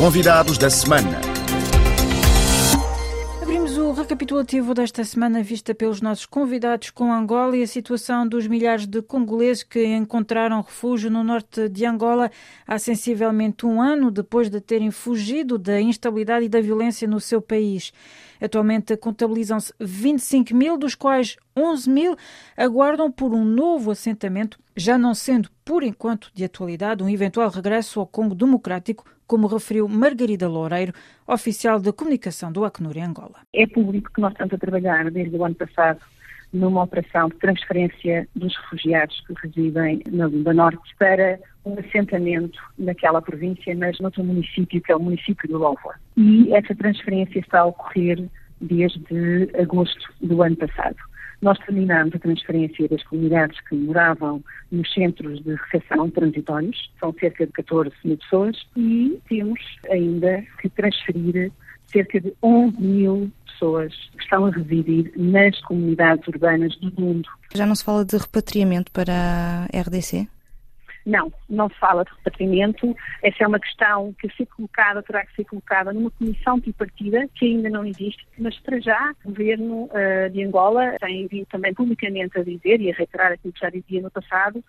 Convidados da semana. Abrimos o recapitulativo desta semana vista pelos nossos convidados com Angola e a situação dos milhares de congoleses que encontraram refúgio no norte de Angola há sensivelmente um ano depois de terem fugido da instabilidade e da violência no seu país. Atualmente contabilizam-se 25 mil, dos quais 11 mil aguardam por um novo assentamento, já não sendo, por enquanto, de atualidade, um eventual regresso ao Congo Democrático, como referiu Margarida Loureiro, oficial de comunicação do Acnur em Angola. É público que nós estamos a trabalhar desde o ano passado numa operação de transferência dos refugiados que residem na Lunda Norte para um assentamento naquela província, mas noutro município, que é o município de Louvoa. E essa transferência está a ocorrer desde agosto do ano passado. Nós terminamos a transferência das comunidades que moravam nos centros de recepção transitórios, são cerca de 14 mil pessoas, e temos ainda que transferir cerca de 11 mil pessoas que estão a residir nas comunidades urbanas do mundo. Já não se fala de repatriamento para a RDC? Não, não se fala de repatriamento. Essa é uma questão que, ser colocada, terá que ser colocada numa comissão tripartida, que ainda não existe, mas para já o governo uh, de Angola tem vindo também publicamente a dizer e a reiterar aquilo que já dizia no passado,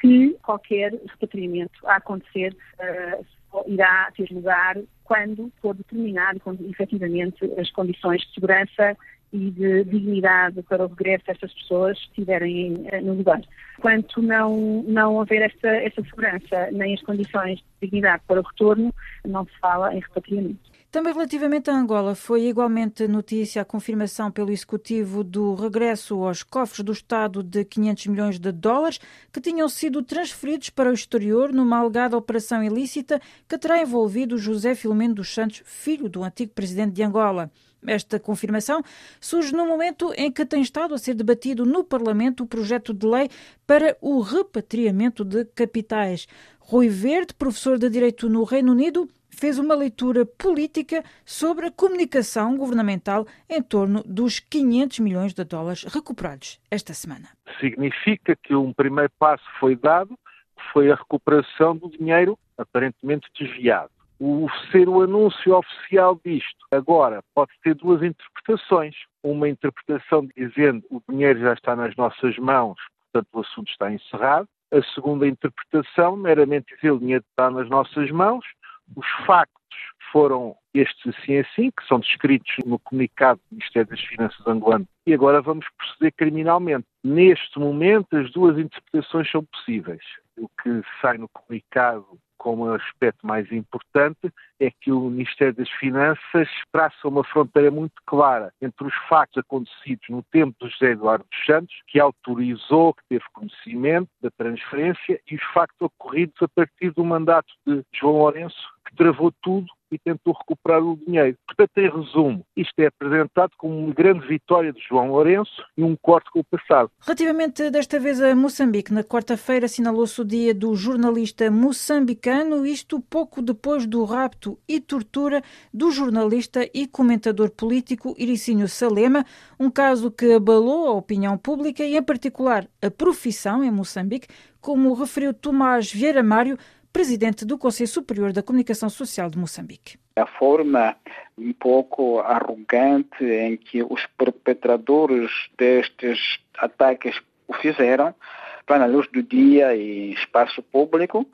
que qualquer repatriamento a acontecer uh, irá ter lugar quando for determinado, quando efetivamente as condições de segurança e de dignidade para o regresso destas pessoas estiverem eh, no lugar. Quanto não, não houver esta, esta segurança nem as condições de dignidade para o retorno, não se fala em repatriamento. Também relativamente a Angola, foi igualmente notícia a confirmação pelo Executivo do regresso aos cofres do Estado de 500 milhões de dólares que tinham sido transferidos para o exterior numa alegada operação ilícita que terá envolvido José Filomeno dos Santos, filho do antigo presidente de Angola. Esta confirmação surge no momento em que tem estado a ser debatido no Parlamento o projeto de lei para o repatriamento de capitais. Rui Verde, professor de Direito no Reino Unido, fez uma leitura política sobre a comunicação governamental em torno dos 500 milhões de dólares recuperados esta semana. Significa que um primeiro passo foi dado, que foi a recuperação do dinheiro aparentemente desviado o ser o anúncio oficial disto. Agora, pode ter duas interpretações. Uma interpretação dizendo o dinheiro já está nas nossas mãos, portanto o assunto está encerrado. A segunda interpretação, meramente dizer o dinheiro está nas nossas mãos, os factos foram estes assim assim, que são descritos no comunicado do Ministério das Finanças angolano, e agora vamos proceder criminalmente. Neste momento, as duas interpretações são possíveis. O que sai no comunicado como aspecto mais importante é que o Ministério das Finanças traça uma fronteira muito clara entre os factos acontecidos no tempo de José Eduardo dos Santos, que autorizou, que teve conhecimento da transferência, e os factos ocorridos a partir do mandato de João Lourenço, que travou tudo e tentou recuperar o dinheiro. Portanto, em resumo, isto é apresentado como uma grande vitória de João Lourenço e um corte com o passado. Relativamente desta vez a Moçambique, na quarta-feira assinalou-se o dia do jornalista moçambicano, isto pouco depois do rapto e tortura do jornalista e comentador político Iricínio Salema, um caso que abalou a opinião pública e, em particular, a profissão em Moçambique, como referiu Tomás Vieira Mário, presidente do Conselho Superior da Comunicação Social de Moçambique. A forma um pouco arrogante em que os perpetradores destes ataques o fizeram, para a luz do dia e espaço público,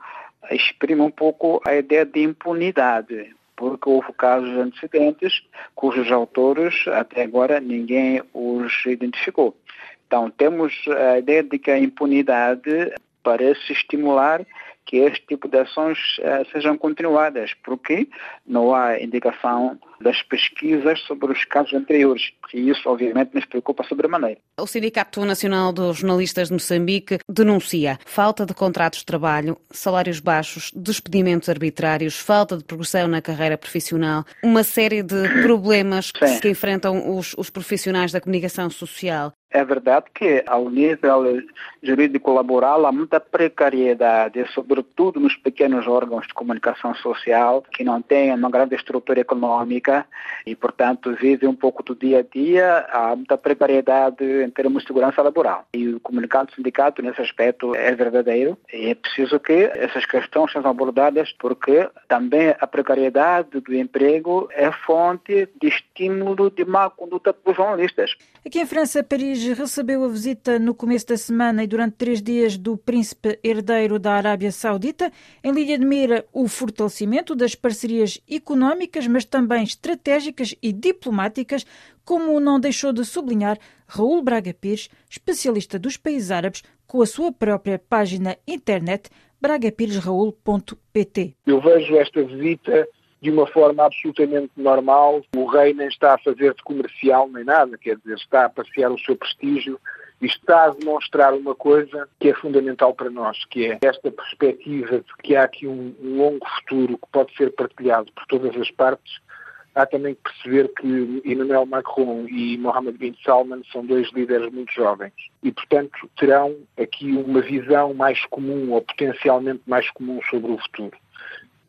exprime um pouco a ideia de impunidade, porque houve casos antecedentes cujos autores até agora ninguém os identificou. Então temos a ideia de que a impunidade parece estimular que este tipo de ações uh, sejam continuadas, porque não há indicação das pesquisas sobre os casos anteriores. E isso, obviamente, nos preocupa sobremaneira. O Sindicato Nacional dos Jornalistas de Moçambique denuncia falta de contratos de trabalho, salários baixos, despedimentos arbitrários, falta de progressão na carreira profissional, uma série de problemas Sim. que enfrentam os, os profissionais da comunicação social. É verdade que, ao nível jurídico laboral, há muita precariedade, sobretudo nos pequenos órgãos de comunicação social, que não têm uma grande estrutura econômica e, portanto, vive um pouco do dia a dia, há muita precariedade em termos de segurança laboral. E o comunicado do sindicato, nesse aspecto, é verdadeiro e é preciso que essas questões sejam abordadas porque também a precariedade do emprego é fonte de estímulo de má conduta para os jornalistas. Aqui em França, Paris recebeu a visita no começo da semana e durante três dias do príncipe herdeiro da Arábia Saudita. Em linha de mira, o fortalecimento das parcerias económicas, mas também estratégicas e diplomáticas, como não deixou de sublinhar Raul Braga Pires, especialista dos países árabes, com a sua própria página internet bragapiresraul.pt. Eu vejo esta visita de uma forma absolutamente normal. O rei nem está a fazer de comercial nem nada, quer dizer, está a passear o seu prestígio e está a demonstrar uma coisa que é fundamental para nós, que é esta perspectiva de que há aqui um, um longo futuro que pode ser partilhado por todas as partes. Há também que perceber que Emmanuel Macron e Mohammed bin Salman são dois líderes muito jovens e, portanto, terão aqui uma visão mais comum ou potencialmente mais comum sobre o futuro.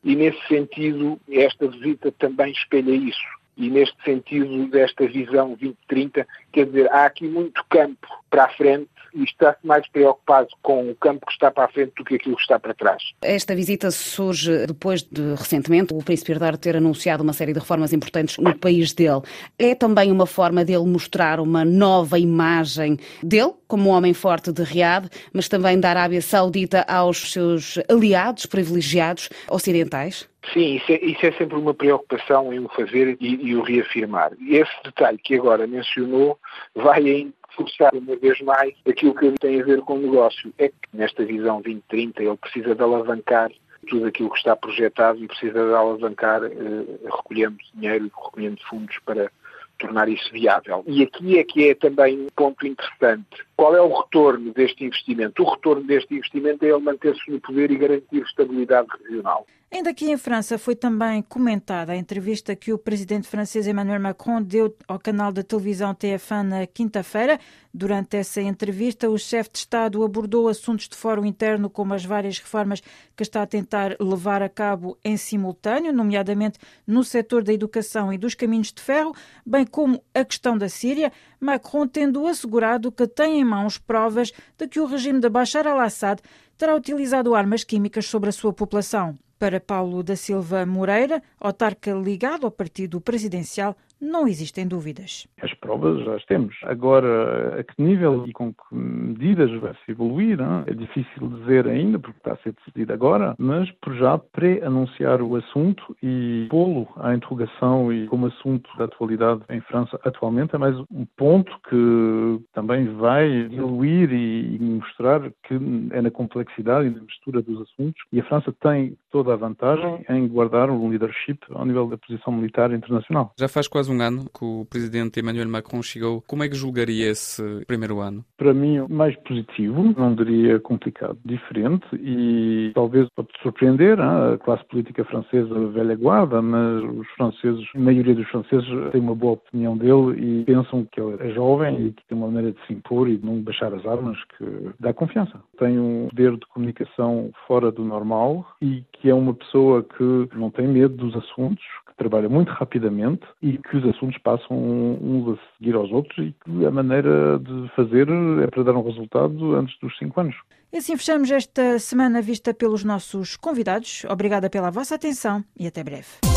E, nesse sentido, esta visita também espelha isso e neste sentido desta visão 2030, quer dizer, há aqui muito campo para a frente e está mais preocupado com o campo que está para a frente do que aquilo que está para trás. Esta visita surge depois de, recentemente, o Príncipe Herdeiro ter anunciado uma série de reformas importantes no país dele. É também uma forma dele mostrar uma nova imagem dele, como um homem forte de Riad, mas também da Arábia Saudita aos seus aliados privilegiados ocidentais? Sim, isso é, isso é, sempre uma preocupação em o fazer e, e, o reafirmar. Esse detalhe que agora mencionou vai ainda forçar uma vez mais aquilo que tem a ver com o negócio. É que nesta visão 2030 ele precisa de alavancar tudo aquilo que está projetado e precisa de alavancar eh, recolhendo dinheiro e recolhendo fundos para tornar isso viável. E aqui é que é também um ponto interessante. Qual é o retorno deste investimento? O retorno deste investimento é ele manter-se no poder e garantir estabilidade regional. Ainda aqui em França foi também comentada a entrevista que o presidente francês Emmanuel Macron deu ao canal da televisão TF1 na quinta-feira. Durante essa entrevista, o chefe de Estado abordou assuntos de fórum interno, como as várias reformas que está a tentar levar a cabo em simultâneo, nomeadamente no setor da educação e dos caminhos de ferro, bem como a questão da Síria. Macron tendo assegurado que tem em mãos provas de que o regime de Bashar al-Assad terá utilizado armas químicas sobre a sua população. Para Paulo da Silva Moreira, autarca ligado ao partido presidencial, não existem dúvidas. As provas já as temos. Agora, a que nível e com que medidas vai-se evoluir, não? é difícil dizer ainda, porque está a ser decidido agora, mas por já pré-anunciar o assunto e pô-lo à interrogação e como assunto da atualidade em França atualmente é mais um ponto que também vai diluir e mostrar que é na complexidade e na mistura dos assuntos e a França tem toda a vantagem em guardar um leadership ao nível da posição militar internacional. Já faz quase um ano que o presidente Emmanuel Macron chegou. Como é que julgaria esse primeiro ano? Para mim, mais positivo, não diria complicado, diferente e talvez pode surpreender a classe política francesa velha guarda, mas os franceses, a maioria dos franceses tem uma boa opinião dele e pensam que ele é jovem e que tem uma maneira de se impor e de não baixar as armas que dá confiança. Tem um poder de comunicação fora do normal e que é uma pessoa que não tem medo dos assuntos, trabalha muito rapidamente e que os assuntos passam uns a seguir aos outros e que a maneira de fazer é para dar um resultado antes dos cinco anos. E assim fechamos esta semana vista pelos nossos convidados. Obrigada pela vossa atenção e até breve.